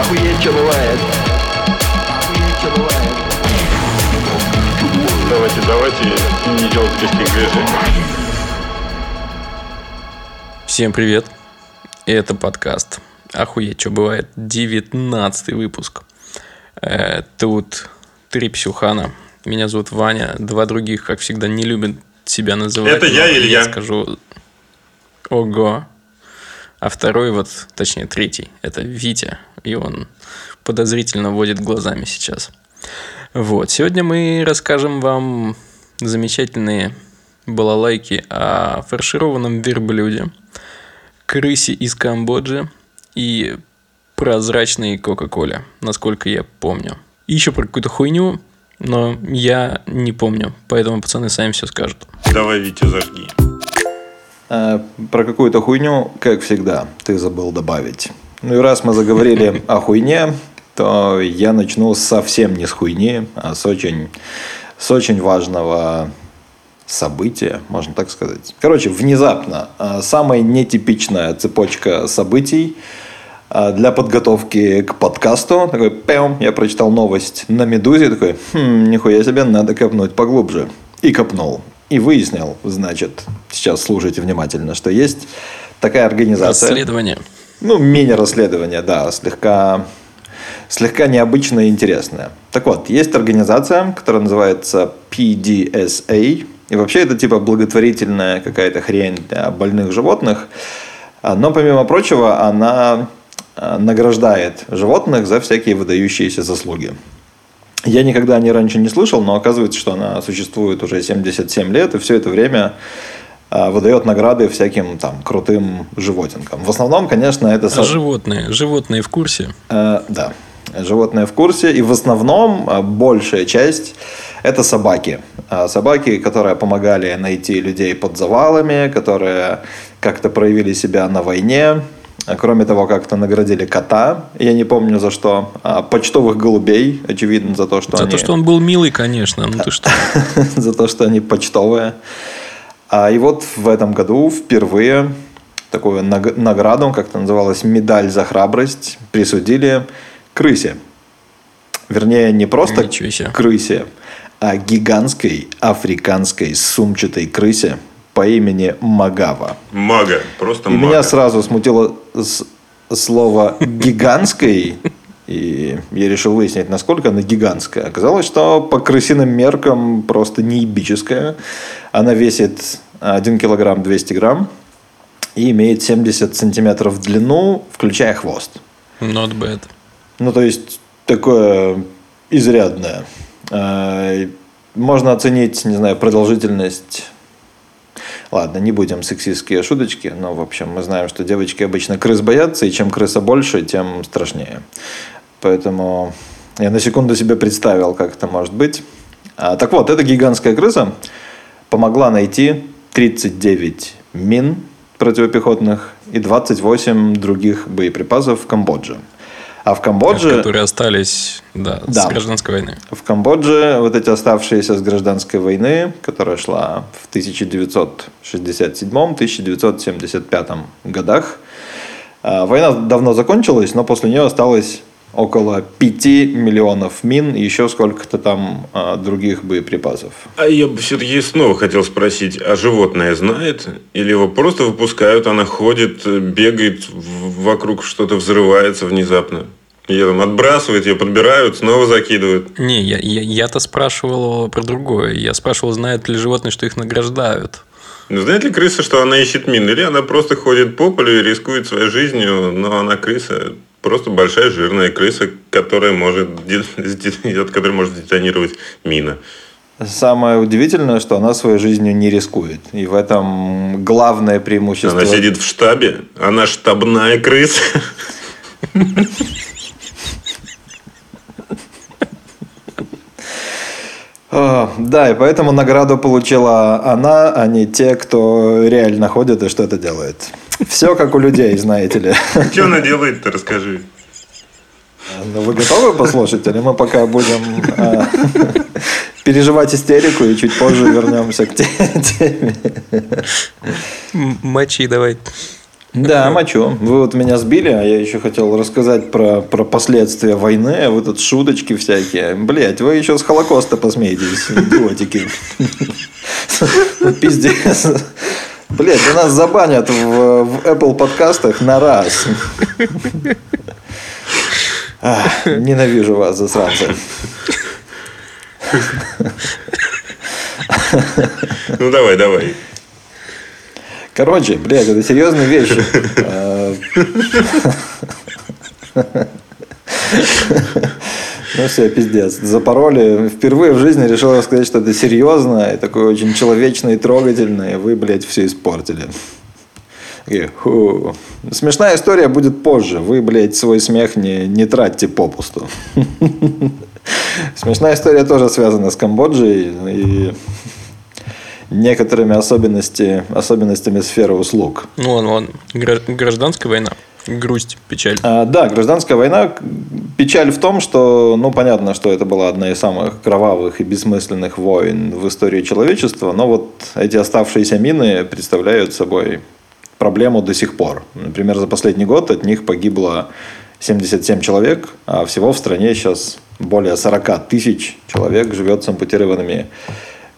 Охуеть, что бывает. Охуеть, что бывает. Давайте, давайте не делать лишних движений. Всем привет. Это подкаст Охуеть, что бывает. 19 выпуск. Э, Тут три псюхана. Меня зовут Ваня. Два других, как всегда, не любят себя называть. Это я, но Илья. Я скажу Ого. А второй вот, точнее третий, это Витя. И он подозрительно водит глазами сейчас. Вот. Сегодня мы расскажем вам замечательные балалайки о фаршированном верблюде, крысе из Камбоджи и прозрачной Кока-Коле, насколько я помню. И еще про какую-то хуйню, но я не помню, поэтому пацаны сами все скажут. Давай, Витя, зажги. Э, Про какую-то хуйню, как всегда, ты забыл добавить. Ну и раз мы заговорили о хуйне, то я начну совсем не с хуйни, а с очень, с очень важного события, можно так сказать. Короче, внезапно э, самая нетипичная цепочка событий э, для подготовки к подкасту. Такой, пям, я прочитал новость на «Медузе», такой, хм, нихуя себе, надо копнуть поглубже. И копнул. И выяснил, значит, сейчас слушайте внимательно, что есть такая организация. Расследование. Ну, мини-расследование, да, слегка, слегка необычное и интересное. Так вот, есть организация, которая называется PDSA. И вообще это типа благотворительная какая-то хрень для больных животных. А, Но, помимо прочего, она а, награждает животных за всякие выдающиеся заслуги. Я никогда о ней раньше не слышал, но оказывается, что она существует уже 77 лет, и все это время выдает награды всяким там крутым животинкам. В основном, конечно, это... А животные? Животные в курсе? Э, да, животные в курсе. И в основном э, большая часть это собаки. А Собаки, которые помогали найти людей под завалами, которые как-то проявили себя на войне. А Кроме того, как-то наградили кота, я не помню за что, а почтовых голубей, очевидно, за то, что За они... то, что он был милый, конечно. Ну ты что? за то, что они почтовые. А, и вот в этом году впервые такую наг- награду, как это называлось, медаль за храбрость, присудили крысе. Вернее, не просто крысе, а гигантской африканской сумчатой крысе по имени Магава. Мага, просто И мага. меня сразу смутило слово «гигантской», и я решил выяснить, насколько она гигантская. Оказалось, что по крысиным меркам просто неебическая. Она весит 1 килограмм 200 грамм и имеет 70 сантиметров в длину, включая хвост. Not bad. Ну, то есть, такое изрядное. Э, Можно оценить, не знаю, продолжительность... Ладно, не будем сексистские шуточки, но, в общем, мы знаем, что девочки обычно крыс боятся, и чем крыса больше, тем страшнее. Поэтому я на секунду себе представил, как это может быть. А, так вот, эта гигантская крыса помогла найти 39 мин противопехотных и 28 других боеприпасов в Камбодже. А в Камбодже... Которые остались, да, Да. с гражданской войны. В Камбодже вот эти оставшиеся с гражданской войны, которая шла в 1967-1975 годах, а, война давно закончилась, но после нее осталось около 5 миллионов мин и еще сколько-то там а, других боеприпасов. А я бы все-таки снова хотел спросить, а животное знает? Или его просто выпускают, она ходит, бегает, вокруг что-то взрывается внезапно? Ее там отбрасывают, ее подбирают, снова закидывают. Не, я, я, я-то спрашивал про другое. Я спрашивал, знают ли животные, что их награждают. Ну, знает ли крыса, что она ищет мины? Или она просто ходит по полю и рискует своей жизнью, но она крыса, просто большая жирная крыса, которая может, от которой может детонировать мина. Самое удивительное, что она своей жизнью не рискует. И в этом главное преимущество. Она сидит в штабе, она штабная крыса. Да, и поэтому награду получила она, а не те, кто реально ходит и что-то делает. Все как у людей, знаете ли. Что она делает-то, расскажи. Ну, вы готовы послушать, или мы пока будем а, переживать истерику и чуть позже вернемся к те- теме? Мочи давай. Да, мочу. Вы вот меня сбили, а я еще хотел рассказать про, про последствия войны, а вы тут шуточки всякие. Блять, вы еще с Холокоста посмеетесь, идиотики. Пиздец. Блять, у нас забанят в, в Apple подкастах на раз. Ах, ненавижу вас, засранцы. Ну давай, давай. Короче, блядь, это серьезные вещи. Ну все, пиздец. Запороли. Впервые в жизни решил рассказать, что это серьезно и такое очень человечное и трогательное. И вы, блядь, все испортили. И, фу. Смешная история будет позже. Вы, блядь, свой смех не, не тратьте попусту. Смешная история тоже связана с Камбоджей и некоторыми особенности, особенностями сферы услуг. Ну, он, он, гражданская война. Грусть, печаль. А, да, гражданская война. Печаль в том, что, ну, понятно, что это была одна из самых кровавых и бессмысленных войн в истории человечества, но вот эти оставшиеся мины представляют собой проблему до сих пор. Например, за последний год от них погибло 77 человек, а всего в стране сейчас более 40 тысяч человек живет с ампутированными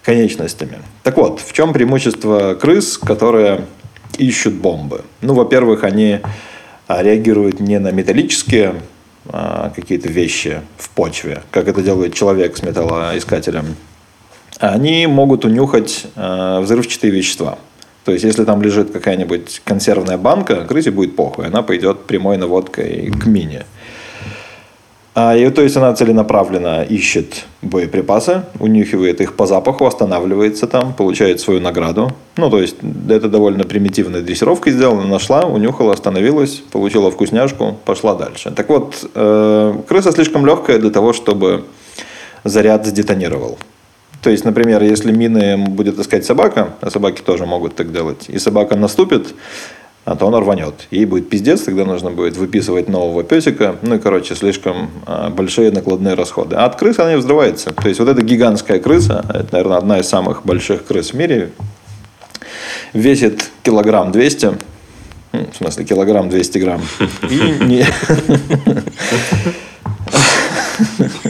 конечностями. Так вот, в чем преимущество крыс, которые ищут бомбы? Ну, во-первых, они а, реагируют не на металлические а, какие-то вещи в почве, как это делает человек с металлоискателем. Они могут унюхать а, взрывчатые вещества. То есть, если там лежит какая-нибудь консервная банка, крысе будет похуй, она пойдет прямой наводкой к мине. А, и, то есть она целенаправленно ищет боеприпасы, унюхивает их по запаху, останавливается там, получает свою награду. Ну, то есть это довольно примитивная дрессировка сделана. Нашла, унюхала, остановилась, получила вкусняшку, пошла дальше. Так вот, э, крыса слишком легкая для того, чтобы заряд сдетонировал. То есть, например, если мины будет искать собака, а собаки тоже могут так делать, и собака наступит, то она рванет. Ей будет пиздец, тогда нужно будет выписывать нового песика. Ну и, короче, слишком а, большие накладные расходы. А от крысы она не взрывается. То есть, вот эта гигантская крыса, это, наверное, одна из самых больших крыс в мире, весит килограмм 200, в смысле, килограмм 200 грамм. И не...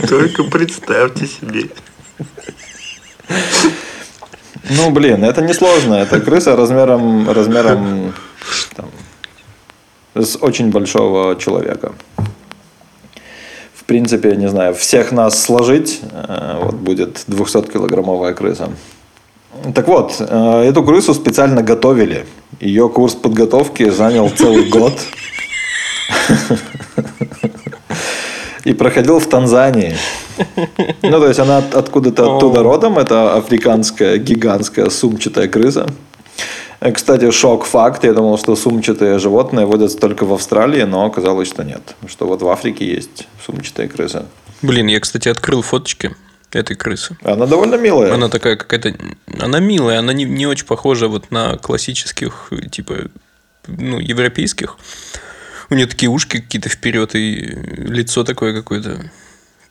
Только представьте себе. Ну, блин, это несложно. Это крыса размером, размером там, с очень большого человека. В принципе, не знаю, всех нас сложить, э, вот будет 200-килограммовая крыса. Так вот, э, эту крысу специально готовили. Ее курс подготовки занял целый год. И проходил в Танзании. Ну, то есть она откуда-то оттуда родом. Это африканская гигантская сумчатая крыса. Э, кстати, шок-факт. Я думал, что сумчатые животные водятся только в Австралии, но оказалось, что нет. Что вот в Африке есть сумчатые крысы. Блин, я, кстати, открыл фоточки этой крысы. Она довольно милая. Она такая какая-то... Она милая, она не, не очень похожа вот на классических, типа, ну, европейских. У нее такие ушки какие-то вперед и лицо такое какое-то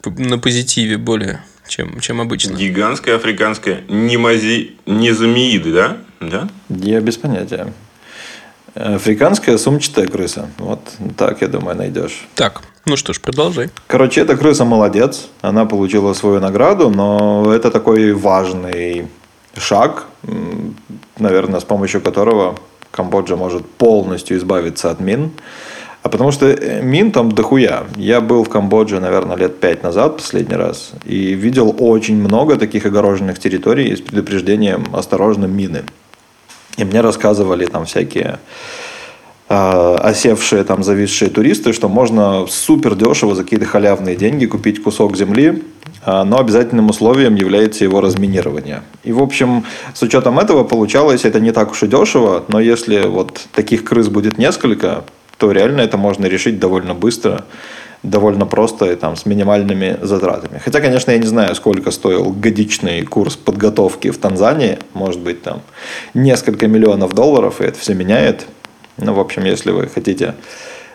на позитиве более, чем, чем обычно. Гигантская африканская немази... незамеиды, да? Да? Я без понятия. Африканская сумчатая крыса. Вот так, я думаю, найдешь. Так, ну что ж, продолжай. Короче, эта крыса молодец. Она получила свою награду, но это такой важный шаг, наверное, с помощью которого Камбоджа может полностью избавиться от мин. А потому что э, мин там дохуя. Я был в Камбодже, наверное, лет пять назад последний раз. И видел очень много таких огороженных территорий с предупреждением «осторожно, мины». И мне рассказывали там всякие э, осевшие, там, зависшие туристы, что можно супер дешево за какие-то халявные деньги купить кусок земли, э, но обязательным условием является его разминирование. И, в общем, с учетом этого получалось, это не так уж и дешево, но если вот таких крыс будет несколько, то реально это можно решить довольно быстро, довольно просто и там с минимальными затратами. Хотя, конечно, я не знаю, сколько стоил годичный курс подготовки в Танзании. Может быть, там несколько миллионов долларов, и это все меняет. Ну, в общем, если вы хотите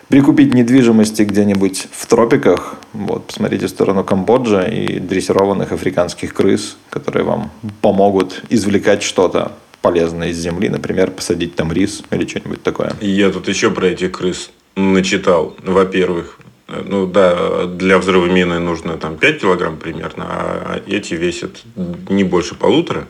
прикупить недвижимости где-нибудь в тропиках, вот, посмотрите в сторону Камбоджи и дрессированных африканских крыс, которые вам помогут извлекать что-то полезное из земли, например, посадить там рис или что-нибудь такое. Я тут еще про этих крыс начитал. Во-первых, ну да, для взрыва мины нужно там 5 килограмм примерно, а эти весят не больше полутора.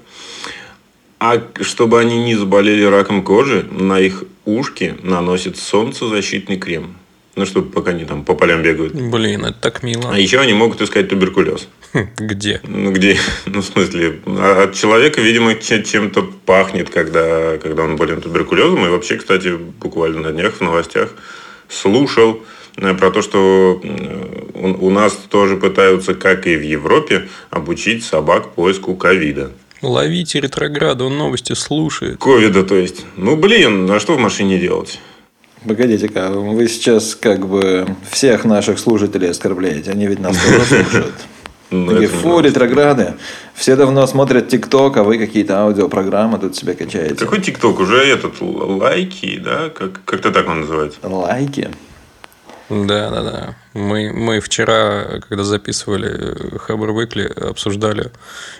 А чтобы они не заболели раком кожи, на их ушки наносят солнцезащитный крем. Ну, чтобы пока они там по полям бегают. Блин, это так мило. А еще они могут искать туберкулез. Где? Ну, где? Ну, в смысле, а от человека, видимо, че- чем-то пахнет, когда, когда он болен туберкулезом. И вообще, кстати, буквально на днях в новостях слушал э, про то, что э, у у нас тоже пытаются, как и в Европе, обучить собак поиску ковида. Ловите ретрограда, он новости слушает. Ковида, то есть. Ну, блин, а что в машине делать? Погодите-ка, вы сейчас как бы всех наших слушателей оскорбляете. Они ведь нас тоже слушают. Ну, Такие, фу, ретрограды. Все давно смотрят ТикТок, а вы какие-то аудиопрограммы тут себе качаете. Какой ТикТок? Уже этот лайки, да? Как, как-то так он называется. Лайки. Да, да, да. Мы, мы вчера, когда записывали Хабр Выкли, обсуждали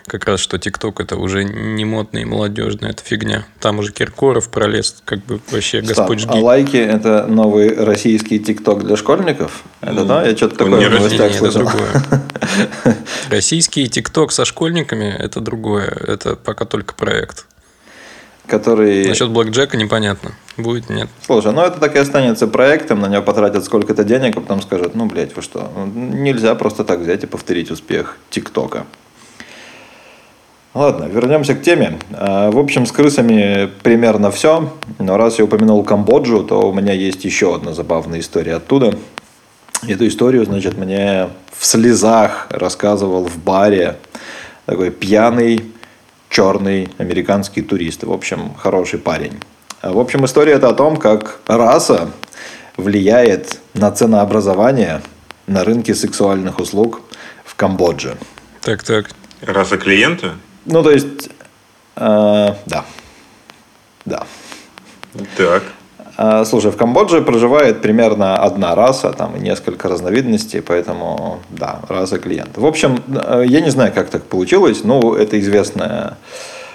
как раз, что ТикТок это уже не модный и это фигня. Там уже Киркоров пролез, как бы вообще Стоп, господь а жги. лайки это новый российский ТикТок для школьников? Это да? Я что-то он такое не в новостях слышал. Российский ТикТок со школьниками – это другое. Это пока только проект. Который... Насчет Блэк Джека непонятно. Будет, нет. Слушай, ну это так и останется проектом, на него потратят сколько-то денег, а потом скажут, ну, блядь, вы что, нельзя просто так взять и повторить успех ТикТока. Ладно, вернемся к теме. А, В общем, с крысами примерно все. Но раз я упомянул Камбоджу, то у меня есть еще одна забавная история оттуда. Эту историю, значит, мне в слезах рассказывал в баре такой пьяный черный американский турист. В общем, хороший парень. В общем, история это о том, как раса влияет на ценообразование на рынке сексуальных услуг в Камбодже. Так, так. Раса клиента? Ну, то есть, э, да. Да. Так. А, Слушай, в Камбодже проживает примерно одна раса, там несколько разновидностей, поэтому, да, раса клиента. В общем, э, я не знаю, как так получилось, но это известное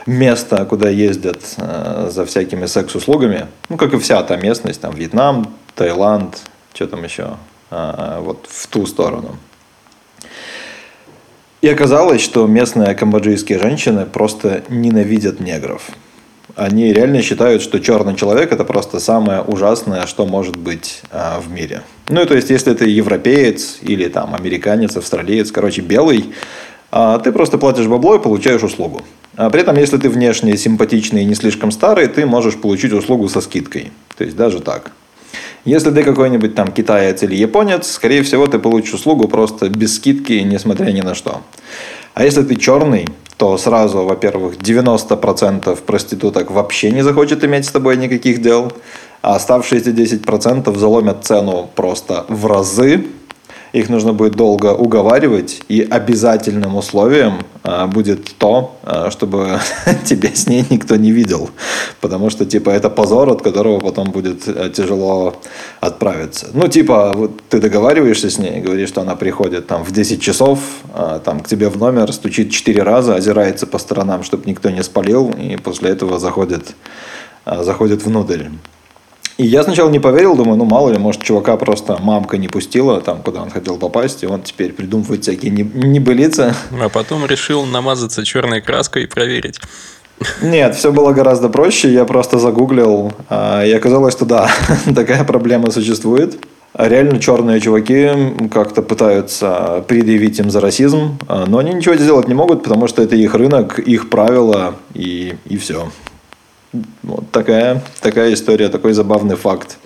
место, куда ездят э, за всякими секс-услугами, ну, как и вся та местность, там, Вьетнам, Таиланд, что там еще, а, вот в ту сторону. И оказалось, что местные камбоджийские женщины просто ненавидят негров. Они реально считают, что черный человек это просто самое ужасное, что может быть а, в мире. Ну и то есть, если ты европеец или там американец, австралиец, короче, белый, а, ты просто платишь бабло и получаешь услугу. А при этом, если ты внешне симпатичный и не слишком старый, ты можешь получить услугу со скидкой. То есть даже так. Если ты какой-нибудь там китаец или японец, скорее всего, ты получишь услугу просто без скидки, несмотря ни на что. А если ты черный, то сразу, во-первых, 90% проституток вообще не захочет иметь с тобой никаких дел, а оставшиеся 10% заломят цену просто в разы. Их нужно будет долго уговаривать, и обязательным условием а, будет то, а, чтобы тебя с ней никто не видел. Потому что, типа, это позор, от которого потом будет э, тяжело отправиться. Ну, типа, вот ты договариваешься с ней, говоришь, что она приходит там в 10 часов, а, там к тебе в номер, стучит 4 раза, озирается по сторонам, чтобы никто не спалил, и после этого заходит, заходит внутрь. И я сначала не поверил, думаю, ну мало ли, может, чувака просто мамка не пустила там, куда он хотел попасть, и он теперь придумывает всякие не- небылицы. А потом решил намазаться черной краской и проверить. Нет, все было гораздо проще. Я просто загуглил, а, и оказалось, что да, такая проблема существует. А Реально черные чуваки как-то пытаются предъявить им за расизм, а, но они ничего сделать не могут, потому что это их рынок, их правила и, и все. Вот такая, такая история, такой забавный факт.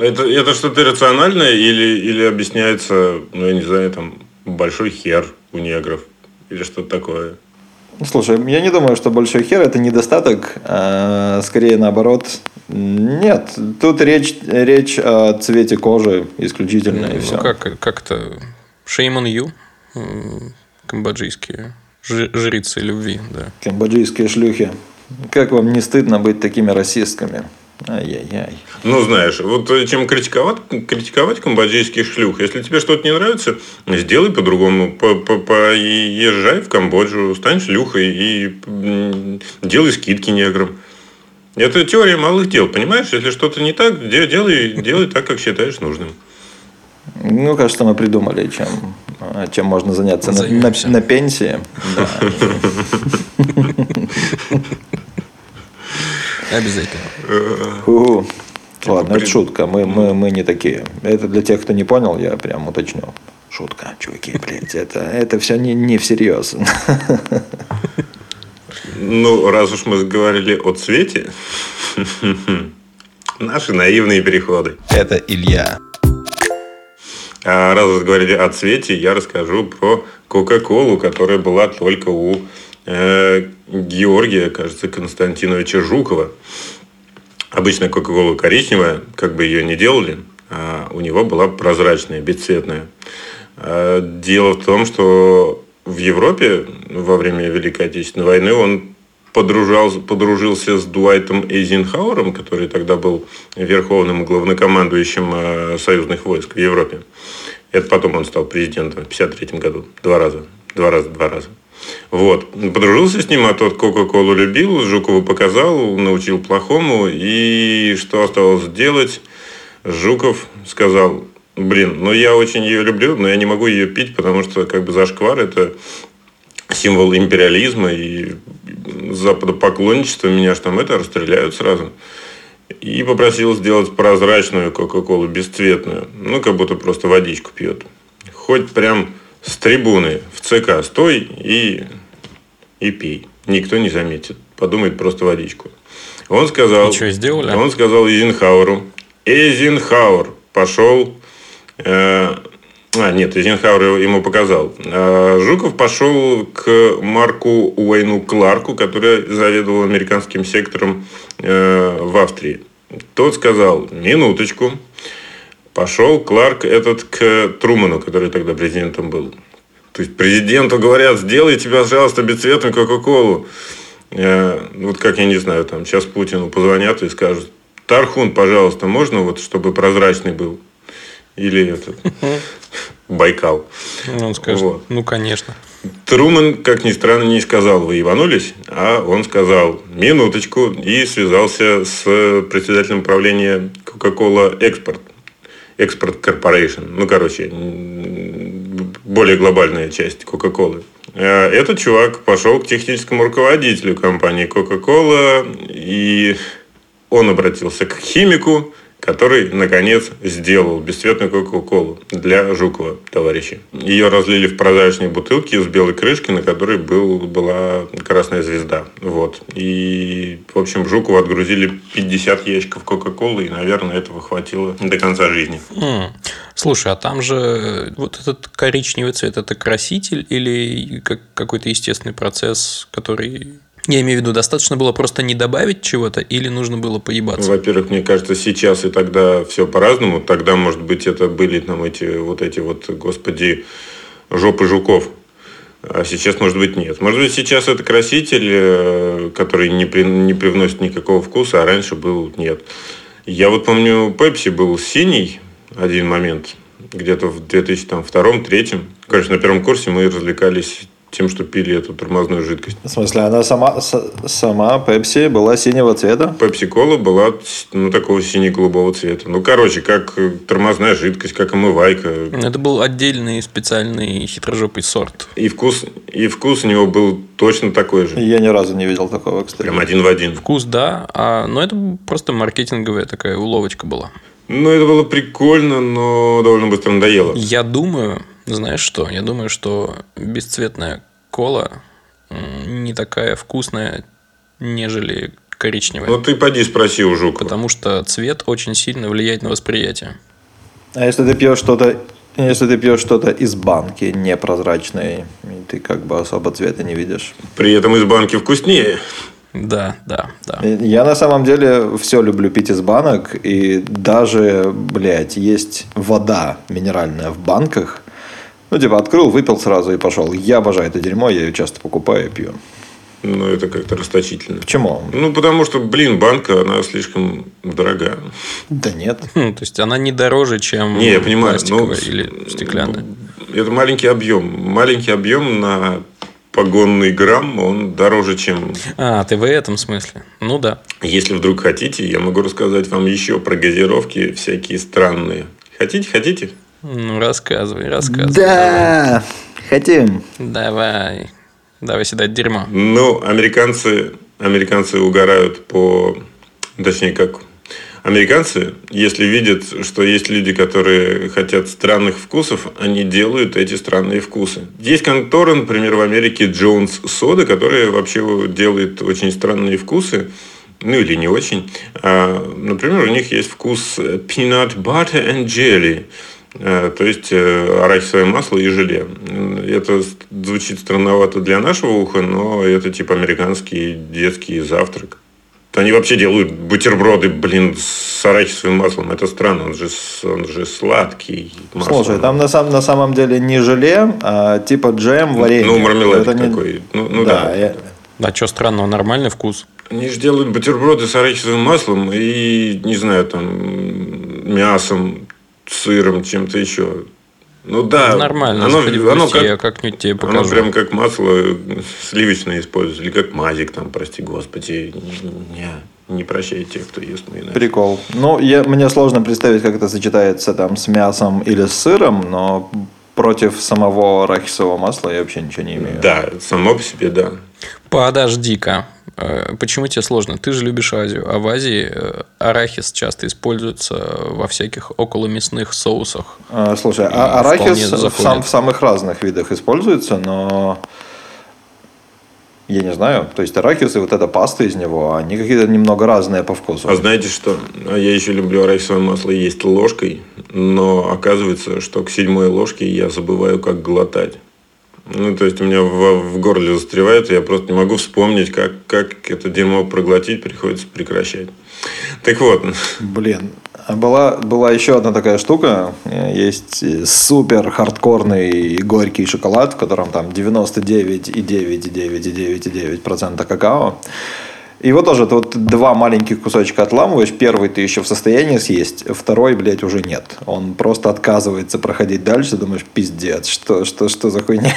Это, это что-то иррациональное или, или объясняется, ну, я не знаю, там, большой хер у негров? Или что-то такое? Слушай, я не думаю, что большой хер это недостаток, а скорее наоборот. Нет, тут речь, речь о цвете кожи исключительно и Ну, все. как, как-то shame on you, камбоджийские жи- жрицы любви, да. Камбоджийские шлюхи. Как вам не стыдно быть такими расистками? Ай-яй-яй. Ну, знаешь, вот э, чем критиковать, критиковать камбоджийских шлюх. Если тебе что-то не нравится, сделай по-другому. По- по- Поезжай в Камбоджу, стань шлюхой и делай скидки неграм. Это теория малых дел, понимаешь? Если что-то не так, де- делай, делай так, как считаешь нужным. Ну, кажется, мы придумали, чем, а, чем можно заняться на, на, на пенсии. Да. Обязательно. Фу. Ладно, это шутка. Мы, мы, мы не такие. Это для тех, кто не понял, я прям уточню. Шутка, чуваки, блядь. Это, это все не, не всерьез. Ну, раз уж мы говорили о цвете, наши наивные переходы. Это Илья. А раз уж говорили о цвете, я расскажу про Кока-Колу, которая была только у э, Георгия, кажется, Константиновича Жукова. Обычно Кока-Кола коричневая, как бы ее ни делали, а у него была прозрачная, бесцветная. А Дело в том, что в Европе во время Великой Отечественной войны он подружался, подружился с Дуайтом Эйзенхауэром, который тогда был верховным главнокомандующим э, союзных войск в Европе. Это потом он стал президентом в 1953 году. Два раза. Два раза, два раза. Вот. Подружился с ним, а тот Кока-Колу любил, Жукову показал, научил плохому. И что осталось делать? Жуков сказал, блин, ну я очень ее люблю, но я не могу ее пить, потому что как бы зашквар это символ империализма и западопоклонничества. Меня ж там это расстреляют сразу. И попросил сделать прозрачную Кока-Колу, бесцветную. Ну, как будто просто водичку пьет. Хоть прям с трибуны в ЦК стой и, и пей. Никто не заметит. Подумает просто водичку. Он сказал... Чё, сделали? Он сказал Эйзенхауэру. Эйзенхауэр пошел... э, а, нет, Эйзенхауэр ему показал. А Жуков пошел к Марку Уэйну Кларку, который заведовал американским сектором э, в Австрии. Тот сказал, минуточку. Пошел Кларк этот к Труману, который тогда президентом был. То есть президенту говорят, сделайте, пожалуйста, бесцветную Кока-Колу. Э, Вот как, я не знаю, там сейчас Путину позвонят и скажут, Тархун, пожалуйста, можно вот, чтобы прозрачный был? Или этот, Байкал. Ну, Он скажет, Вот. ну, конечно. Труман, как ни странно, не сказал, вы ебанулись, а он сказал, минуточку, и связался с председателем правления Coca-Cola Export. Export Corporation. Ну, короче, более глобальная часть. А Этот чувак пошел к техническому руководителю компании Coca-Cola, и он обратился к химику, который, наконец, сделал бесцветную Кока-Колу для Жукова, товарищи. Ее разлили в прозрачные бутылки с белой крышкой, на которой был, была красная звезда. Вот. И, в общем, Жукову отгрузили 50 ящиков Кока-Колы, и, наверное, этого хватило до конца жизни. М. Слушай, а там же вот этот коричневый цвет это краситель или как какой-то естественный процесс, который. Я имею в виду, достаточно было просто не добавить чего-то или нужно было поебаться? Во-первых, мне кажется, сейчас и тогда все по-разному. Тогда, может быть, это были там эти вот эти вот, господи, жопы жуков. А сейчас, может быть, нет. Может быть, сейчас это краситель, э, который не, при- не привносит никакого вкуса, а раньше был нет. Я вот помню, Пепси был синий один момент, где-то в 2002-2003. Конечно, на первом курсе мы развлекались тем, что пили эту тормозную жидкость. В смысле, она сама, с- сама Пепси была синего цвета? Пепси-кола была ну, такого сине-голубого цвета. Ну, короче, как э, тормозная жидкость, как омывайка. Это был отдельный специальный хитрожопый сорт. И вкус, и вкус у него был точно такой же. Я ни разу не видел такого, кстати. Прям один в один. Вкус, да, а, но это просто маркетинговая такая уловочка была. Ну, это было прикольно, но довольно быстро надоело. Я думаю, знаешь что? Я думаю, что бесцветная кола не такая вкусная, нежели коричневая. Ну, ты поди спроси у Жукова. Потому что цвет очень сильно влияет на восприятие. А если ты пьешь что-то, если ты пьешь что-то из банки непрозрачной, и ты как бы особо цвета не видишь. При этом из банки вкуснее. Да, да, да. Я на самом деле все люблю пить из банок, и даже, блядь, есть вода минеральная в банках. Ну, типа, открыл, выпил сразу и пошел. Я обожаю это дерьмо, я ее часто покупаю и пью. Но это как-то расточительно. Почему? Ну, потому что, блин, банка, она слишком дорогая. Да нет. Хм, то есть она не дороже, чем Не, я понимаю, пластиковая но или стеклянная. Это маленький объем. Маленький объем на погонный грамм, он дороже, чем... А, ты в этом смысле? Ну да. Если вдруг хотите, я могу рассказать вам еще про газировки всякие странные. Хотите, хотите? Ну, рассказывай, рассказывай. Да, хотим. Давай. Давай сюда дерьмо. Ну, американцы, американцы угорают по... Точнее, как американцы, если видят, что есть люди, которые хотят странных вкусов, они делают эти странные вкусы. Есть контора, например, в Америке Jones Soda, которая вообще делает очень странные вкусы. Ну или не очень. А, например, у них есть вкус peanut butter and jelly. А, То есть э, арахисовое масло и желе. Это звучит странновато для нашего уха, но это типа американский детский завтрак. Они вообще делают бутерброды, блин, с арахисовым маслом. Это странно, он же, он же сладкий. масло. Слушай, там на, сам, на самом деле не желе, а типа джем, варенье. Ну, мармелад Это не- такой. Ну, ну да, да. я- А что странного? Нормальный вкус. Они же делают бутерброды с арахисовым маслом и, не знаю, там, мясом, сыром, чем-то еще. Ну да. Нормально. Оно, заходи в оно как, я как-нибудь тебе оно покажу. прям как масло сливочное используют. Или как мазик там, прости господи. Не, не прощай тех, кто ест майонез. Прикол. Ну, я, мне сложно представить, как это сочетается там с мясом или с сыром, но против самого арахисового масла я вообще ничего не имею. Да, само по себе, да. Подожди-ка. Э, Почему тебе сложно? Ты же любишь Азию, а в Азии э, арахис часто используется во всяких околомясных соусах. А, Слушай, а арахис в, сам- в самых разных видах используется, но я не знаю. То есть арахис и вот эта паста из него, они какие-то немного разные по вкусу. А знаете что? А Я еще люблю арахисовое масло есть ложкой, но оказывается, что к седьмой ложке я забываю, как глотать. Ну, то есть, у меня в, в горле застревает, и я просто не могу вспомнить, как, как это дерьмо проглотить, приходится прекращать. Так вот, Блин, а была, была еще одна такая штука. Есть супер хардкорный горький шоколад, в котором там 99,9,9,9,9% какао. Его тоже ты вот два маленьких кусочка отламываешь. Первый ты еще в состоянии съесть, второй, блядь, уже нет. Он просто отказывается проходить дальше. Думаешь, пиздец, что, что, что за хуйня?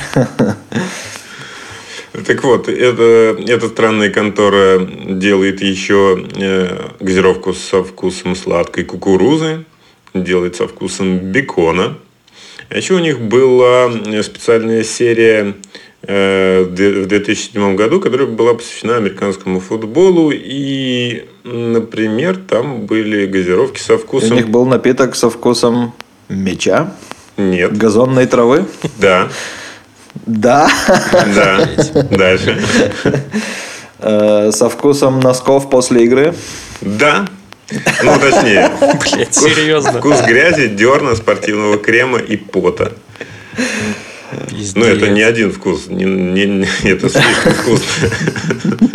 Так вот, это, эта странная контора делает еще э, газировку со вкусом сладкой кукурузы, делает со вкусом бекона. А еще у них была э, специальная серия в две- в 2007 году, которая была посвящена американскому футболу. И, например, там были газировки со У вкусом... них был напиток со вкусом меча, Нет. газонной травы. Да. Да. Да. Дальше. Э, Со вкусом носков после игры. Да. Ну, точнее, Блять, серьезно. Вкус грязи, дерна, спортивного крема и пота. Ну, это не один вкус. Не, не- не- это слишком вкусно.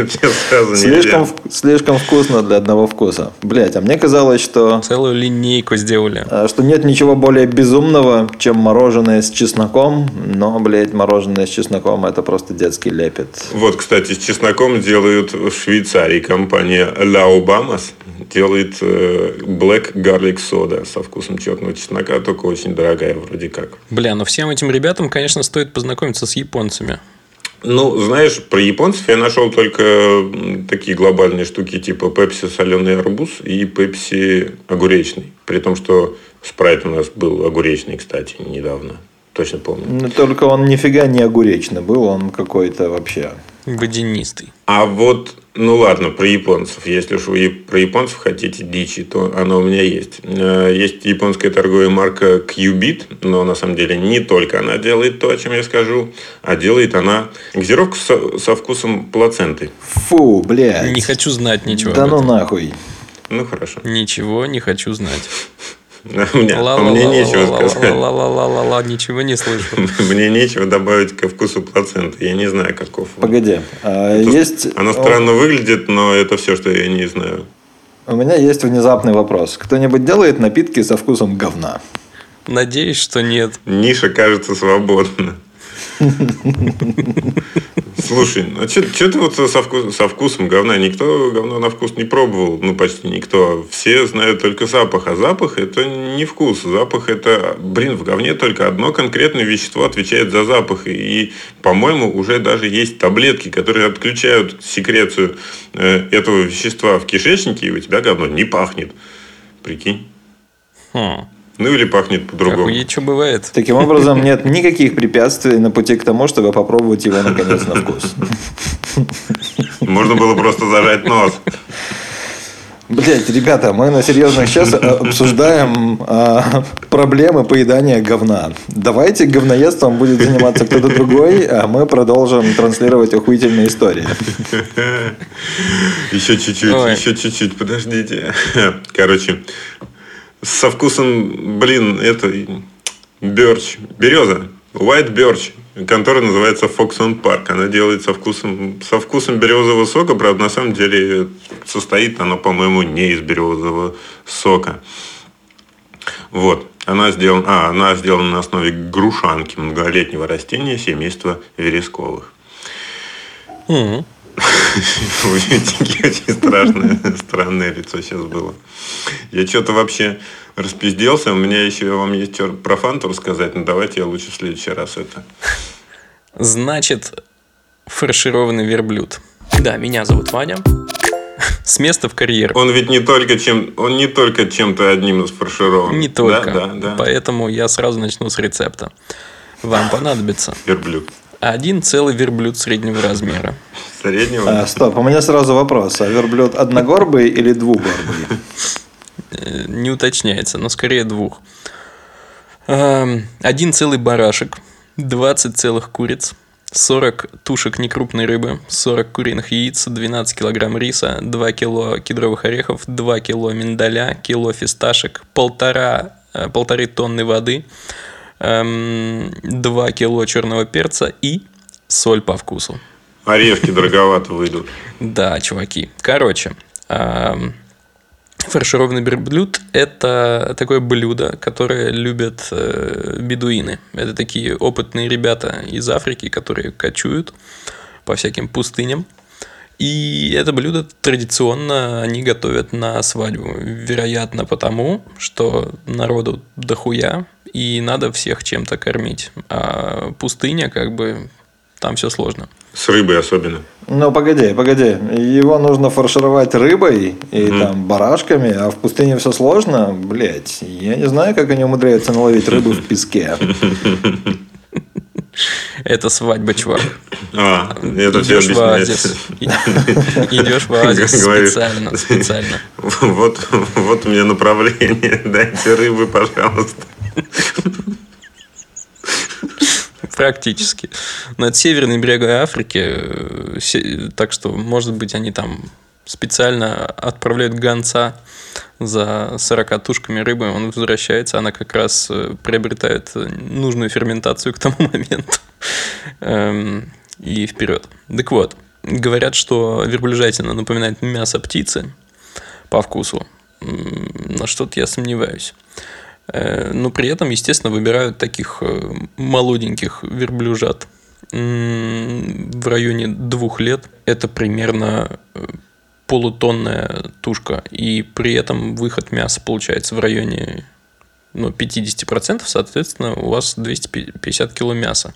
Слишком, слишком вкусно для одного вкуса. Блять, а мне казалось, что, Целую линейку сделали. э, что нет ничего более безумного, чем мороженое с чесноком. Но, блядь, мороженое с чесноком это просто детский лепет. Вот, кстати, с чесноком делают в Швейцарии компания La Obamas. Делает э, Black Garlic Soda со вкусом черного чеснока, только очень дорогая вроде как. Бля, ну всем этим ребятам, конечно, стоит познакомиться с японцами. Ну, знаешь, про японцев я нашел только такие глобальные штуки, типа пепси соленый арбуз и пепси огуречный. При том, что спрайт у нас был огуречный, кстати, недавно. Точно помню. Ну, Только он нифига не огуречный был, он какой-то вообще. Водянистый. А вот, ну ладно, про японцев. Если уж вы про японцев хотите дичи, то она у меня есть. Э, Есть японская торговая марка Qbit, но на самом деле не только она делает то, о чем я скажу, а делает она газировку со, со вкусом плаценты. Фу, блядь. Не хочу знать ничего. Да ну нахуй. Ну, хорошо. Ничего не хочу знать. Мне, мне нечего сказать. Ла-ла-ла-ла-ла-ла-ла, ничего не слышу. Мне нечего добавить ко вкусу плаценты. Я не знаю, каков. Погоди. а, есть... Она странно выглядит, но это все, что я не знаю. У меня есть внезапный вопрос. Кто-нибудь делает напитки со вкусом говна? Надеюсь, что нет. Ниша кажется свободна. Слушай, а что ты вот со, вкус, со вкусом говна? Никто говно на вкус не пробовал. Ну, почти никто. Все знают только запах. А запах это не вкус. Запах это... Блин, в говне только одно конкретное вещество отвечает за запах. И, по-моему, уже даже есть таблетки, которые отключают секрецию э, этого вещества в кишечнике, и у тебя говно не пахнет. Прикинь. Хм. Ну или пахнет по-другому. Охуеть, что бывает. Таким образом, нет никаких препятствий на пути к тому, чтобы попробовать его наконец на вкус. Можно было просто зажать нос. Блять, ребята, мы на серьезных сейчас обсуждаем а, проблемы поедания говна. Давайте говноедством будет заниматься кто-то другой, а мы продолжим транслировать охуительные истории. Еще чуть-чуть, Ой. еще чуть-чуть, подождите. Короче, со вкусом, блин, это Берч, береза, White Birch, контора называется Fox and Park. Она делает со вкусом, со вкусом березового сока, правда, на самом деле состоит оно, по-моему, не из березового сока. Вот. Она сделана, а, она сделана на основе грушанки, многолетнего растения семейства вересковых. Мгм. Очень страшное, странное лицо сейчас было. Я что-то вообще распизделся. У меня еще вам есть про фанту рассказать, но давайте я лучше в следующий раз это. Значит, фаршированный верблюд. Да, меня зовут Ваня. С места в карьер. Он ведь не только чем, он не только чем-то одним из фарширован. Не только. Да, да, да. Поэтому я сразу начну с рецепта. Вам понадобится Верблюд. Один целый верблюд среднего размера. Среднего. А, стоп, у меня сразу вопрос. А верблюд одногорбый или двугорбый? Э, Не уточняется, но скорее двух. Эм, Один целый барашек, 20 целых куриц, 40 тушек некрупной рыбы, 40 куриных яиц, 12 килограмм риса, 2 кило кедровых орехов, 2 кило миндаля, кило фисташек, полтора, э, полторы тонны воды, эм, 2 кило черного перца и соль по вкусу. Орешки дороговато выйдут. Да, чуваки. Короче, ам, фаршированный верблюд – это такое блюдо, которое любят э, бедуины. Это такие опытные ребята из Африки, которые кочуют по всяким пустыням. И это блюдо традиционно они готовят на свадьбу. Вероятно, потому, что народу дохуя, и надо всех чем-то кормить. А пустыня, как бы, там все сложно. С рыбой особенно. Ну, погоди, погоди. Его нужно фаршировать рыбой и там барашками, а в пустыне все сложно. Блять, я не знаю, как они умудряются наловить рыбу в песке. Это свадьба, чувак. А, это все Идешь в оазис. Идешь в оазис специально, специально. Вот, вот у меня направление. Дайте рыбы, пожалуйста. Практически. Но это северный берег Африки, э, так что, может быть, они там специально отправляют гонца за 40 тушками рыбы, он возвращается, она как раз э, приобретает э, нужную ферментацию к тому моменту. Эм, И вперед. Так вот, говорят, что верблюжатина напоминает мясо птицы по вкусу. Но что-то я сомневаюсь. Э, Но при этом, естественно, выбирают таких молоденьких верблюжат в районе двух лет. Это примерно полутонная тушка. И при этом выход мяса получается в районе ну, 50%, соответственно, у вас 250 кило мяса.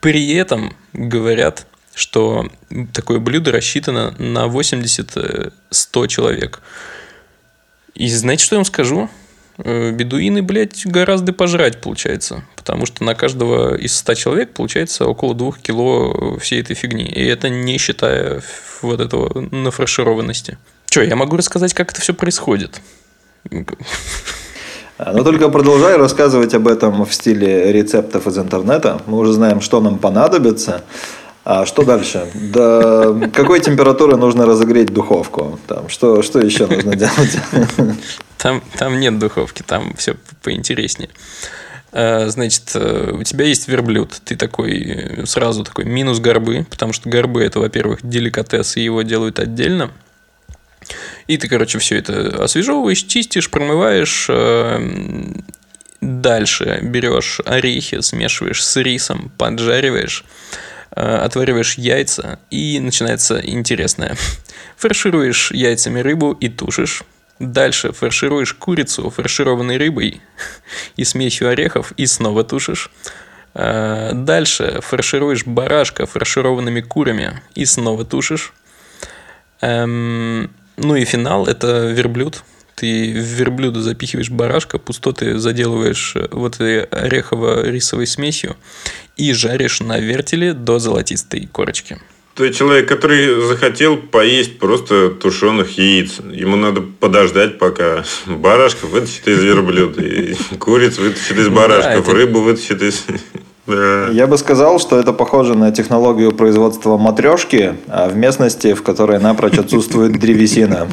При этом говорят, что такое блюдо рассчитано на 80-100 человек. И знаете, что я вам скажу? Э, Бедуины, блядь, гораздо пожрать получается. Потому что на каждого из 100 человек получается около 2 кило всей этой фигни. И это не считая вот этого нафаршированности. Че, я могу рассказать, как это все происходит? А, Но только продолжай рассказывать об этом в стиле рецептов из интернета. Мы уже знаем, что нам понадобится. А что дальше? До какой температуры нужно разогреть духовку? Там, что, что еще нужно делать? Там, там нет духовки, там все поинтереснее. Э, Значит, э, у тебя есть верблюд, ты такой э, сразу такой минус горбы, потому что горбы это, во-первых, деликатес, и его делают отдельно. И ты, короче, все это освежевываешь, чистишь, промываешь. э, Дальше берешь орехи, смешиваешь с рисом, поджариваешь. Э, отвариваешь яйца, и начинается интересное. Фаршируешь яйцами рыбу и тушишь. Дальше фаршируешь курицу фаршированной рыбой и смесью орехов, и снова тушишь. Э, дальше фаршируешь барашка фаршированными курами и снова тушишь. Эм, ну и финал – это верблюд. Ты в верблюда запихиваешь барашка, пустоты заделываешь э, вот этой орехово-рисовой смесью и жаришь на вертеле до золотистой корочки. То есть человек, который захотел поесть просто тушеных яиц, ему надо подождать, пока барашка вытащит из верблюда, и куриц вытащит из барашков, рыбу вытащит из... Да. Я бы сказал, что это похоже на технологию производства матрешки, а в местности, в которой напрочь отсутствует древесина.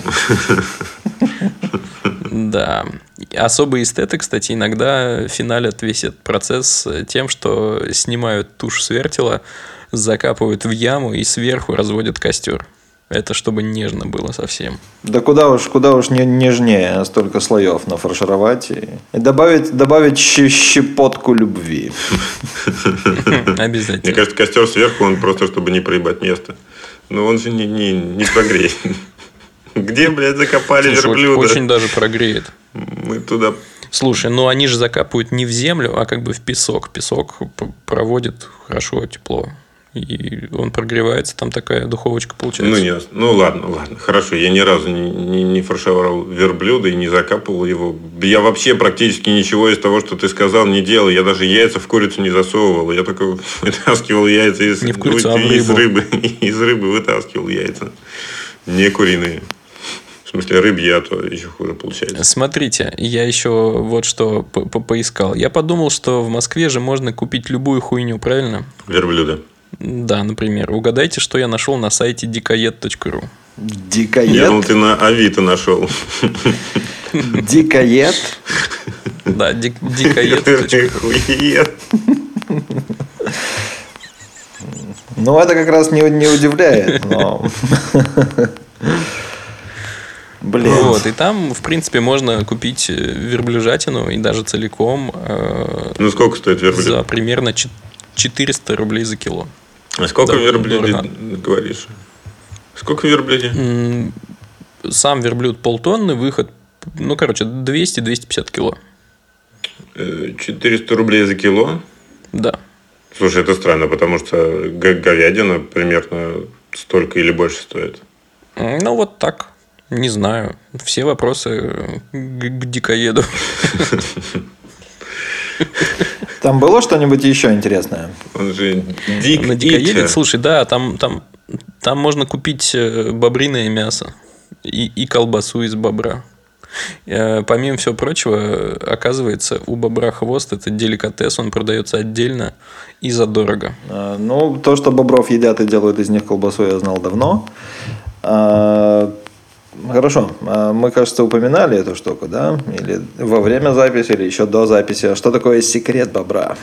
Да. Особые эстеты, кстати, иногда финалят весь этот процесс тем, что снимают тушь с вертела, закапывают в яму и сверху разводят костер. Это чтобы нежно было совсем. Да куда уж, куда уж не, нежнее, а столько слоев нафаршировать и, и добавить, добавить щ- щепотку любви. Мне Обязательно. кажется, костер сверху, он просто, чтобы не проебать место. Но он же не, не, не прогреет. Где, блядь, закопали Слушай, верблюда? очень даже прогреет. Мы туда... Слушай, ну они же закапывают не в землю, а как бы в песок. Песок проводит хорошо тепло. И он прогревается, там такая духовочка Ну, получается. не, ну ладно, ладно, хорошо. Я ни разу не, не, не фаршировал верблюда и не закапывал его. Я вообще практически ничего из того, что ты сказал, не делал. Я даже яйца в курицу не засовывал. Я только вытаскивал яйца из, Не в курицу, а в из рыбу. рыбы. Из рыбы вытаскивал яйца. Не куриные. В смысле, рыбьи, а то еще хуже получается. Смотрите, я еще вот что по- по- поискал. Я подумал, что в Москве же можно купить любую хуйню, правильно? Верблюда. Да, например. Угадайте, что я нашел на сайте dikoед.ru. Я думал, Дикоед? ты на Авито нашел. Дикоед? Да, ди- dikoед.ru. Хует. Ну, это как раз не, не удивляет, но... Блин. Вот, и там, в принципе, можно купить э, верблюжатину и даже целиком э, Ну, сколько стоит верблюд? за примерно чет- 400 рублей за кило. А сколько Да, верблюде дорого. говоришь? Сколько верблюде? М, Сам верблюд полтонны, выход, ну, короче, 200-250 кило. Э, 400 рублей за кило? Да. Слушай, это странно, потому что говядина примерно столько или больше стоит. Ну, вот так. Не знаю. Все вопросы к, к дикоеду. Там было что-нибудь еще интересное? Он же дик На дикоеде, Итча. слушай, да, там, там, там можно купить э, бобриное мясо и, и колбасу из бобра. Э, Помимо всего прочего, оказывается, у бобра хвост это деликатес, он продается отдельно и задорого. А, Ну, то, что бобров едят и делают из них колбасу, я знал давно. Хорошо, А мы, кажется, упоминали эту штуку, да? Или во время записи, или еще до записи. А Что такое секрет бобра?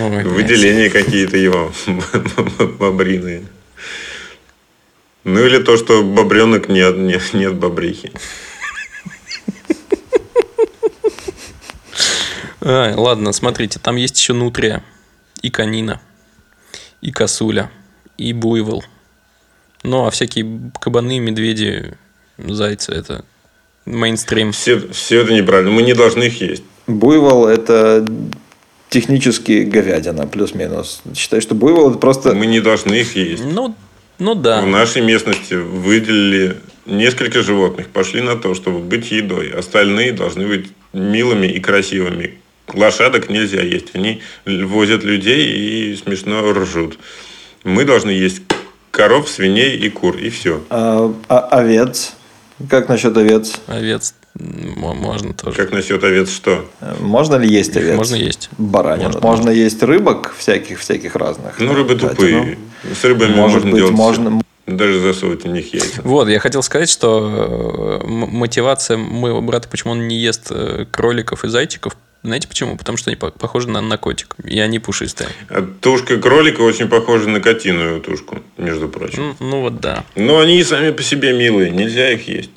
Ой, Выделения какие-то его бобриные. Ну или то, что бобренок нет, нет, нет бобрихи. А, ладно, смотрите, там есть еще нутрия, и канина, и косуля, и буйвол. Ну, а всякие кабаны, медведи, зайцы – это мейнстрим. Все, все это неправильно. Мы не должны их есть. Буйвол – это технически говядина, плюс-минус. Считай, что буйвол – это просто... Мы не должны их есть. Ну, ну да. В нашей местности выделили несколько животных, пошли на то, чтобы быть едой. Остальные должны быть милыми и красивыми. Лошадок нельзя есть. Они возят людей и смешно ржут. Мы должны есть коров, свиней и кур. И все. А, а овец? Как насчет овец? Овец можно тоже. Как насчет овец что? Э, Можно ли есть овец? Можно есть. Баранину. Можно, Можно, есть рыбок всяких, всяких разных. Ну, рыбы Кстати, тупые. С рыбами Может можно быть, делать можно- Даже засовывать в них яйца. Вот, я хотел сказать, что э, мотивация моего брата, почему он не ест э, кроликов и зайчиков, знаете почему? Потому что они по- похожи на наркотик, и они пушистые. А тушка кролика очень похожа на котиную тушку, между прочим. Ну, ну вот да. Но они сами по себе милые, нельзя их есть.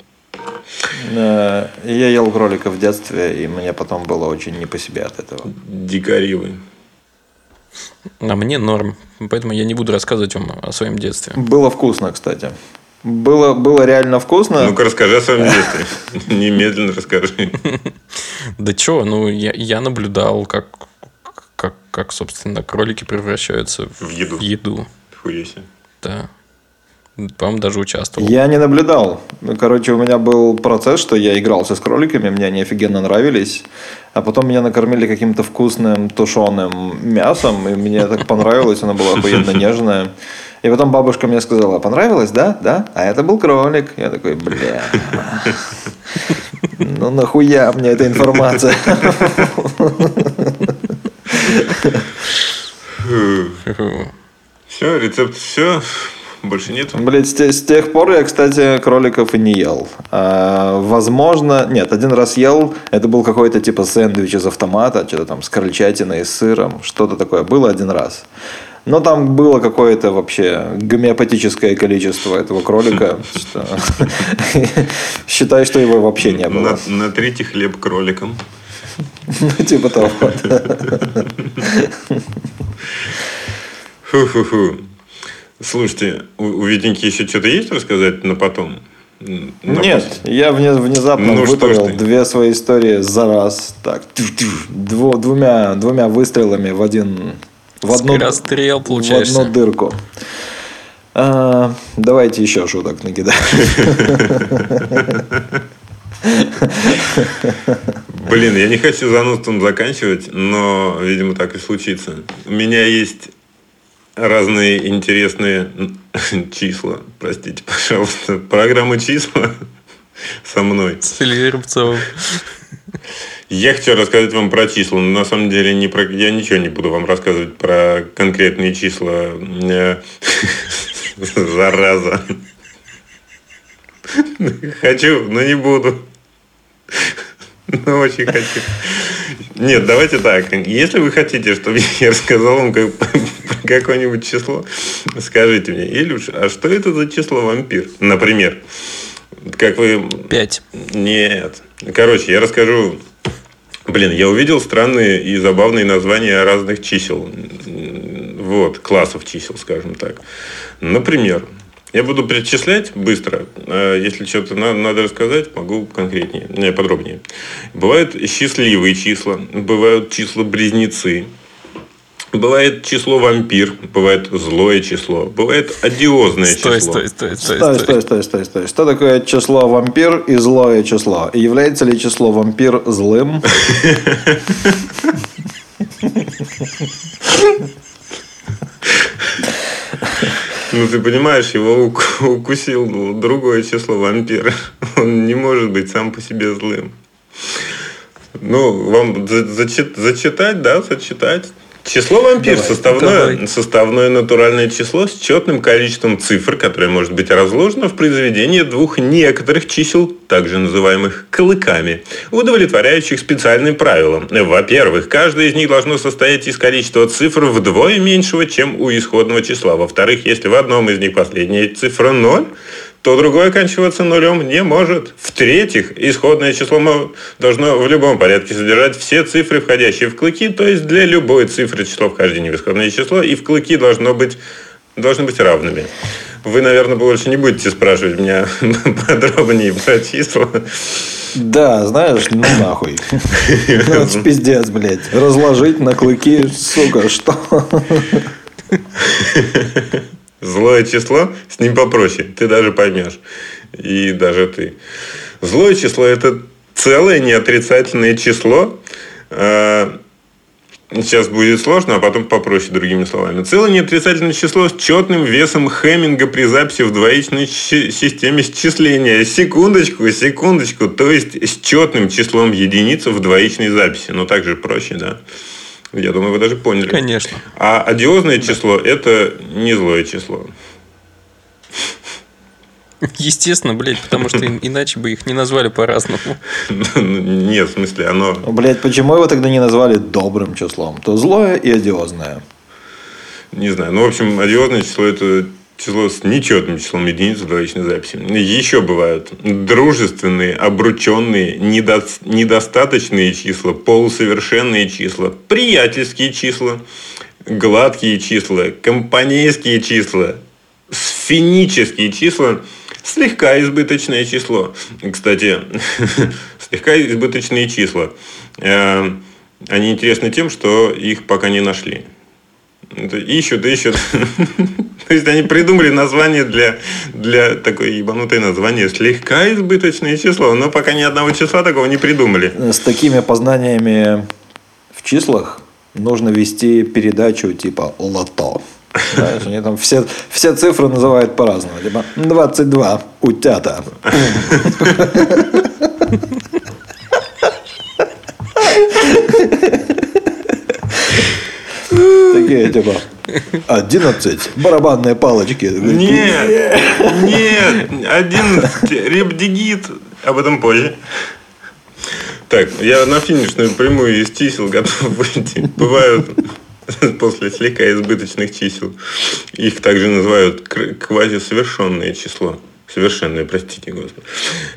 Я ел кролика в детстве, и мне потом было очень не по себе от этого. Дикари вы. А мне норм. Поэтому я не буду рассказывать вам о своем детстве. Было вкусно, кстати. Было, было реально вкусно. Ну-ка расскажи о своем детстве. Немедленно расскажи. Да чё, ну я, я наблюдал, как, как, как, собственно, кролики превращаются в, В еду. в еду. Себе. Да. По-моему, даже участвовал. Я не наблюдал. Ну, Короче, у меня был процесс, что я игрался с кроликами, мне они офигенно нравились. А потом меня накормили каким-то вкусным тушеным мясом, и мне так понравилось, оно было охуенно нежное. И потом бабушка мне сказала, понравилось, да? Да? А это был кролик. Я такой, бля. Ну нахуя мне эта информация? Все, рецепт все. Больше нет. Блять, с, те- с тех пор я, кстати, кроликов и не ел. А, возможно, нет, один раз ел, это был какой-то типа сэндвич из автомата, что-то там с крольчатиной и сыром, что-то такое было один раз. Но там было какое-то вообще гомеопатическое количество этого кролика, считай, что его вообще не было. На, натрите хлеб кроликом. Ну, Типа того. Фу-фу-фу. Слушайте, у, Витеньки еще что-то есть рассказать на потом? М, на Нет, я вне- внезапно Ну, выпалил две свои истории за раз. Так, двумя, двумя выстрелами в один... В одну, Скорострел в получаешься. одну дырку. А, давайте еще шуток накидаем. Блин, я не хочу занудством заканчивать, но, видимо, так и случится. У меня есть разные интересные числа. Простите, пожалуйста. Программа числа со мной. С Ильей Рубцовым. Я хочу рассказать вам про числа, но на самом деле не про... я ничего не буду вам рассказывать про конкретные числа. Э, Зараза. Хочу, но не буду. Но очень хочу. Нет, давайте так. Если вы хотите, чтобы я рассказал вам как- какое-нибудь число, скажите мне. Илюш, а что это за число вампир? Например. Как вы Пять. нет. Короче, я расскажу. Блин, я увидел странные и забавные названия разных чисел. Вот, классов чисел, скажем так. Например, я буду перечислять быстро. а Если что-то на- надо рассказать, могу конкретнее, не, подробнее. Бывают счастливые числа, бывают числа-близнецы, бывает число вампир, бывает злое число, бывает одиозное Стой, число. стой, стой, стой, Стой, стой. стой, стой, стой, стой. Что такое число вампир и злое число? И является ли число вампир злым? Ну, ты понимаешь, его ук- укусил другое число вампира. Он не может быть сам по себе злым. Ну, вам за- зачит- зачитать, да, зачитать. Число вампир Давай, составное, давай. составное натуральное число с четным количеством цифр, которое может быть разложено в произведении двух некоторых чисел, также называемых клыками, удовлетворяющих специальным правилам. Во-первых, каждое из них должно состоять из количества цифр вдвое меньшего, чем у исходного числа. Во-вторых, если в одном из них последняя цифра 0, то другое оканчиваться нулем не может. В-третьих, исходное число должно в любом порядке содержать все цифры, входящие в клыки, то есть для любой цифры число вхождения в исходное число, и в клыки должно быть, должны быть равными. Вы, наверное, больше не будете спрашивать меня подробнее про числа. Да, знаешь, ну нахуй. Ну, пиздец, блядь. Разложить на клыки, сука, что? Злое число, с ним попроще, ты даже поймешь. И даже ты. Злое число – это целое неотрицательное число. А, Сейчас будет сложно, а потом попроще другими словами. Целое неотрицательное число с четным весом Хеминга при записи в двоичной системе счисления. Секундочку, секундочку. То есть с четным числом единиц в двоичной записи. Но также проще, да? Я думаю, вы даже поняли. Конечно. А одиозное число – это не злое число. Естественно, блядь, потому что ин- иначе бы их не назвали по-разному. Нет, в смысле, оно... Блядь, почему его тогда не назвали добрым числом? То злое и одиозное. Не знаю. Ну, в общем, одиозное число – это число с нечетным числом единиц в двоичной записи. Еще бывают дружественные, обрученные, недо- недостаточные числа, полусовершенные числа, приятельские числа, гладкие числа, компанейские числа, сфенические числа, слегка избыточное число. Кстати, слегка избыточные числа. Э, они интересны тем, что их пока не нашли. Ищут, ищут. То есть они придумали название для, для такое ебанутое название слегка избыточное число, но пока ни одного числа такого не придумали. С такими познаниями в числах нужно вести передачу типа лото. Знаешь, они там все, все цифры называют по-разному. Типа 22 утята. Такие типа 11 барабанные палочки. Нет, нет, 11 репдигит, об этом позже. Так, я на финишную прямую из чисел готов выйти. Бывают после слегка избыточных чисел. Их также называют квазисовершенное число. Совершенное, простите, господи.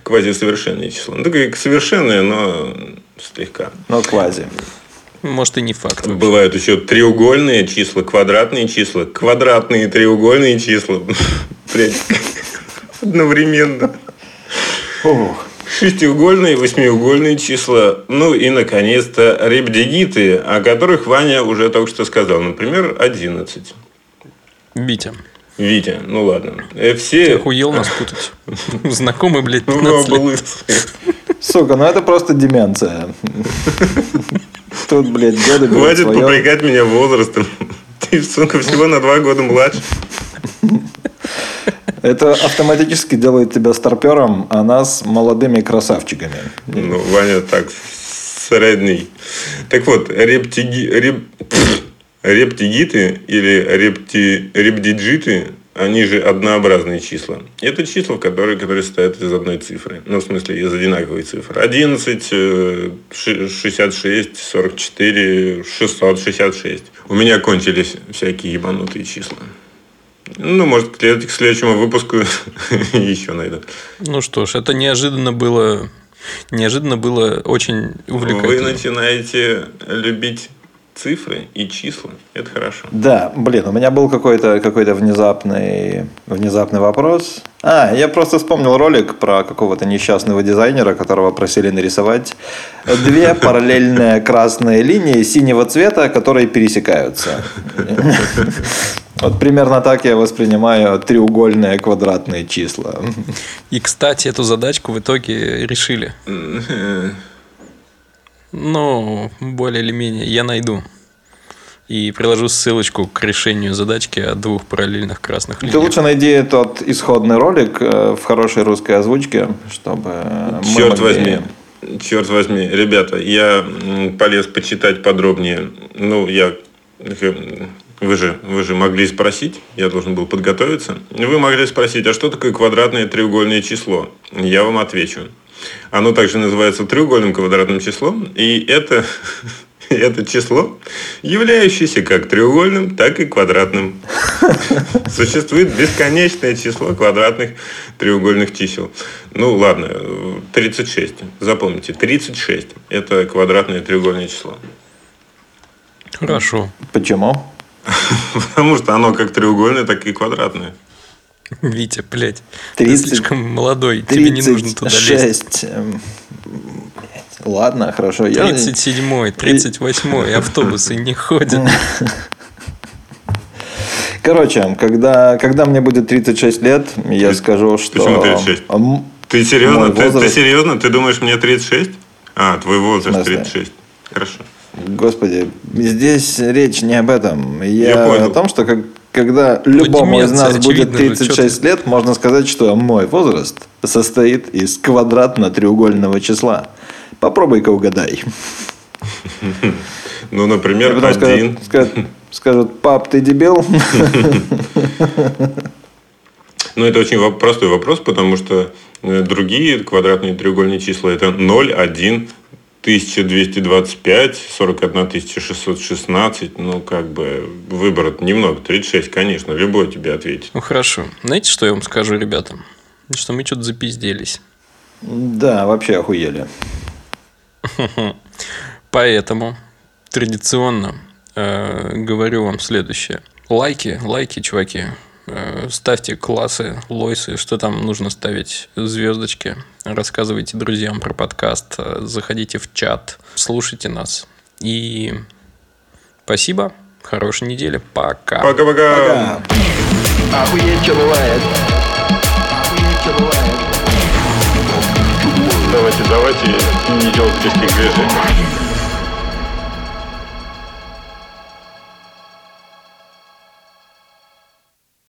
Квазисовершенное число. Ну, такое совершенное, но слегка. Но квази. Может и не факт. вообще. Бывают еще треугольные числа, квадратные числа, квадратные треугольные числа. Одновременно. Шестиугольные, восьмиугольные числа. Ну и, наконец-то, ребдигиты, о которых Ваня уже только что сказал. Например, 11. Витя, Витя, ну ладно. Э, ты Все... охуел нас путать. Знакомый, блядь, Ну, 15 оба лет. Сука, ну это просто деменция. Тут, блядь, годы Хватит своё. попрекать меня возрастом. Ты, сука, всего на два года младше. Это автоматически делает тебя старпером, а нас молодыми красавчиками. Ну, Ваня так, средний. Так вот, рептиги... реп- рептигиты или репти... репдиджиты, они же однообразные числа. Это числа, которые, которые состоят из одной цифры. Ну, в смысле, из одинаковой цифры. 11, э, ши- 66, 44, 666. У меня кончились всякие ебанутые числа. Ну, может, к след- к следующему выпуску еще найду. Ну что ж, это неожиданно было... Неожиданно было очень Вы увлекательно. начинаете любить цифры и числа. Это хорошо. Да, блин, у меня был какой-то какой внезапный, внезапный вопрос. А, я просто вспомнил ролик про какого-то несчастного дизайнера, которого просили нарисовать две параллельные красные линии синего цвета, которые пересекаются. Вот примерно так я воспринимаю треугольные квадратные числа. И, кстати, эту задачку в итоге решили. Ну, более или менее, я найду. И приложу ссылочку к решению задачки о двух параллельных красных Ты линиях. лучше найди тот исходный ролик э, в хорошей русской озвучке, чтобы мы Черт могли- возьми. Черт возьми, ребята, я полез почитать подробнее. Ну, я... э, Вы же, вы же могли спросить, я должен был подготовиться. Вы могли спросить, а что такое квадратное треугольное число? Я вам отвечу. Оно также называется треугольным квадратным числом, и это, это число, являющееся как треугольным, так и квадратным. Существует бесконечное число квадратных треугольных чисел. Ну, ладно, э, 36. Запомните, 36 – это квадратное треугольное число. Хорошо. Почему? Потому что оно как треугольное, так и квадратное. Витя, блядь, Тридцать- ты слишком молодой, тебе не нужно туда лезть. 36. эм, блядь, Ладно, хорошо. я- 37-й, 38-й, автобусы не ходят. Короче, когда, когда мне будет 36 лет, я скажу, что... Почему 36? М, Ты серьезно? Ты, ты серьезно? Ты думаешь, мне 36? А, твой возраст В смысле? 36. Хорошо. Господи, здесь речь не об этом. Я, Я понял. о том, что как, когда любому из нас будет очевидно же, 36 лет, можно сказать, что мой возраст состоит из квадратно-треугольного числа. Попробуй-ка угадай. Ну, например, потом скажут, один. скажут, скажут, пап, ты дебил? Ну, это очень простой вопрос, потому что э, другие квадратные треугольные числа это 0, 1, 1225, 41 616. Ну, как бы выбора немного. 36, конечно, любой тебе ответит. Ну хорошо. Знаете, что я вам скажу, ребята? Что мы что-то запизделись. Да, вообще охуели. Поэтому традиционно э, говорю вам следующее. Лайки, лайки, чуваки. Э, ставьте классы, лойсы, что там нужно ставить, звездочки. Рассказывайте друзьям про подкаст, э, заходите в чат, слушайте нас. И спасибо, хорошей недели, пока. Пока-пока. Пока. Охуеть, что бывает. Бывает. Давайте, давайте не делать лишних движений.